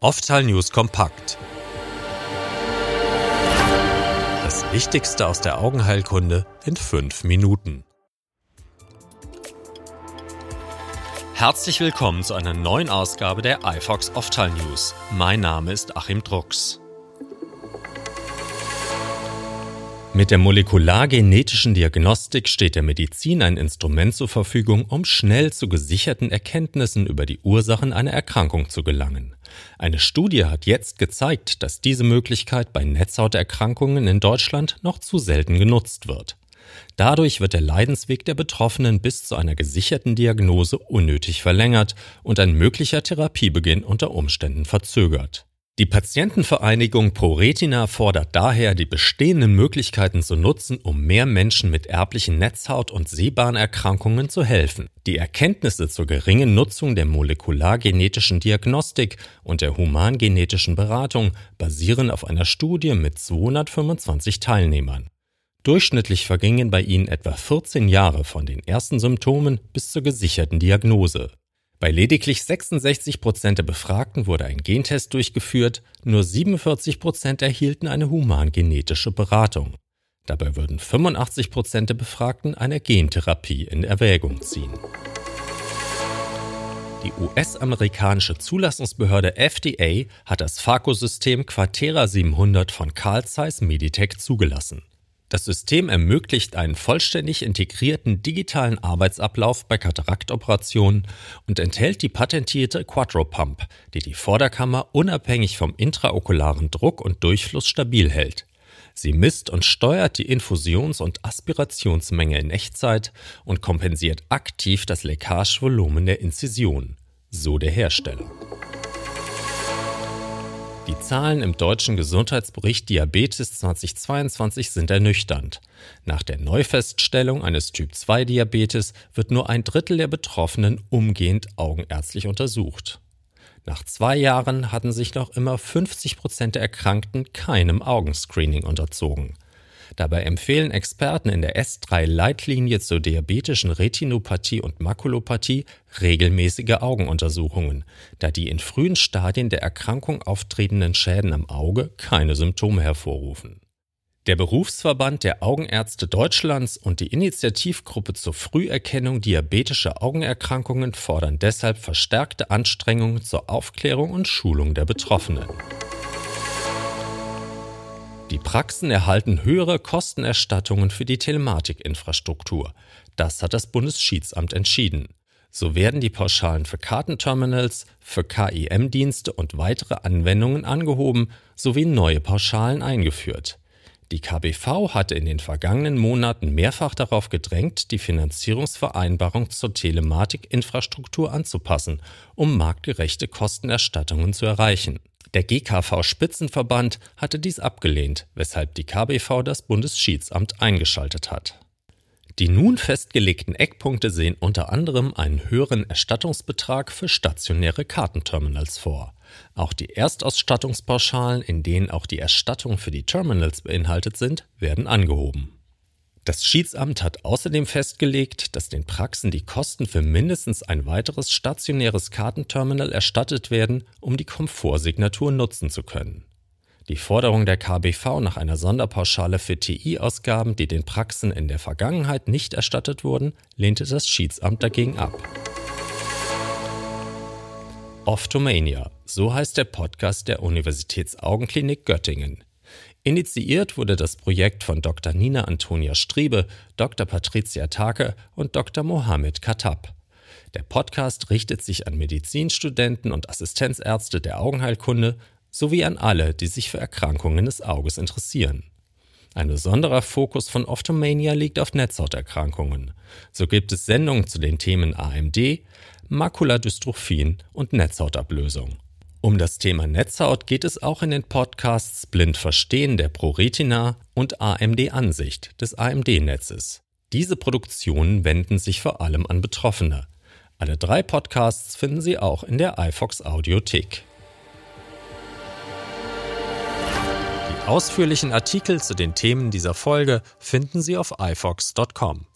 Oftal News kompakt. Das Wichtigste aus der Augenheilkunde in fünf Minuten. Herzlich willkommen zu einer neuen Ausgabe der iFox Oftal News. Mein Name ist Achim Drucks. Mit der molekulargenetischen Diagnostik steht der Medizin ein Instrument zur Verfügung, um schnell zu gesicherten Erkenntnissen über die Ursachen einer Erkrankung zu gelangen. Eine Studie hat jetzt gezeigt, dass diese Möglichkeit bei Netzhauterkrankungen in Deutschland noch zu selten genutzt wird. Dadurch wird der Leidensweg der Betroffenen bis zu einer gesicherten Diagnose unnötig verlängert und ein möglicher Therapiebeginn unter Umständen verzögert. Die Patientenvereinigung ProRetina fordert daher, die bestehenden Möglichkeiten zu nutzen, um mehr Menschen mit erblichen Netzhaut- und Sehbahnerkrankungen zu helfen. Die Erkenntnisse zur geringen Nutzung der molekulargenetischen Diagnostik und der humangenetischen Beratung basieren auf einer Studie mit 225 Teilnehmern. Durchschnittlich vergingen bei ihnen etwa 14 Jahre von den ersten Symptomen bis zur gesicherten Diagnose. Bei lediglich 66 Prozent der Befragten wurde ein Gentest durchgeführt, nur 47 Prozent erhielten eine humangenetische Beratung. Dabei würden 85 Prozent der Befragten eine Gentherapie in Erwägung ziehen. Die US-amerikanische Zulassungsbehörde FDA hat das Phaco-System Quatera 700 von Carl Zeiss Meditech zugelassen. Das System ermöglicht einen vollständig integrierten digitalen Arbeitsablauf bei Kataraktoperationen und enthält die patentierte Quattro Pump, die die Vorderkammer unabhängig vom intraokularen Druck und Durchfluss stabil hält. Sie misst und steuert die Infusions- und Aspirationsmenge in Echtzeit und kompensiert aktiv das Leckagevolumen der Inzision. So der Hersteller. Die Zahlen im deutschen Gesundheitsbericht Diabetes 2022 sind ernüchternd. Nach der Neufeststellung eines Typ-2-Diabetes wird nur ein Drittel der Betroffenen umgehend augenärztlich untersucht. Nach zwei Jahren hatten sich noch immer 50 Prozent der Erkrankten keinem Augenscreening unterzogen. Dabei empfehlen Experten in der S3-Leitlinie zur diabetischen Retinopathie und Makulopathie regelmäßige Augenuntersuchungen, da die in frühen Stadien der Erkrankung auftretenden Schäden am Auge keine Symptome hervorrufen. Der Berufsverband der Augenärzte Deutschlands und die Initiativgruppe zur Früherkennung diabetischer Augenerkrankungen fordern deshalb verstärkte Anstrengungen zur Aufklärung und Schulung der Betroffenen. Die Praxen erhalten höhere Kostenerstattungen für die Telematikinfrastruktur. Das hat das Bundesschiedssamt entschieden. So werden die Pauschalen für Kartenterminals, für KIM-Dienste und weitere Anwendungen angehoben sowie neue Pauschalen eingeführt. Die KBV hatte in den vergangenen Monaten mehrfach darauf gedrängt, die Finanzierungsvereinbarung zur Telematikinfrastruktur anzupassen, um marktgerechte Kostenerstattungen zu erreichen. Der GKV-Spitzenverband hatte dies abgelehnt, weshalb die KBV das Bundesschiedssamt eingeschaltet hat. Die nun festgelegten Eckpunkte sehen unter anderem einen höheren Erstattungsbetrag für stationäre Kartenterminals vor. Auch die Erstausstattungspauschalen, in denen auch die Erstattung für die Terminals beinhaltet sind, werden angehoben. Das Schiedsamt hat außerdem festgelegt, dass den Praxen die Kosten für mindestens ein weiteres stationäres Kartenterminal erstattet werden, um die Komfortsignatur nutzen zu können. Die Forderung der KBV nach einer Sonderpauschale für TI-Ausgaben, die den Praxen in der Vergangenheit nicht erstattet wurden, lehnte das Schiedsamt dagegen ab. Ophthalmania, so heißt der Podcast der Universitätsaugenklinik Göttingen. Initiiert wurde das Projekt von Dr. Nina Antonia Striebe, Dr. Patricia Take und Dr. Mohamed Katab. Der Podcast richtet sich an Medizinstudenten und Assistenzärzte der Augenheilkunde sowie an alle, die sich für Erkrankungen des Auges interessieren. Ein besonderer Fokus von Ophthalmania liegt auf Netzhauterkrankungen. So gibt es Sendungen zu den Themen AMD, Makuladystrophien und Netzhautablösung. Um das Thema Netzhaut geht es auch in den Podcasts Blind Verstehen der ProRetina und AMD Ansicht des AMD-Netzes. Diese Produktionen wenden sich vor allem an Betroffene. Alle drei Podcasts finden Sie auch in der iFox Audiothek. Die ausführlichen Artikel zu den Themen dieser Folge finden Sie auf ifox.com.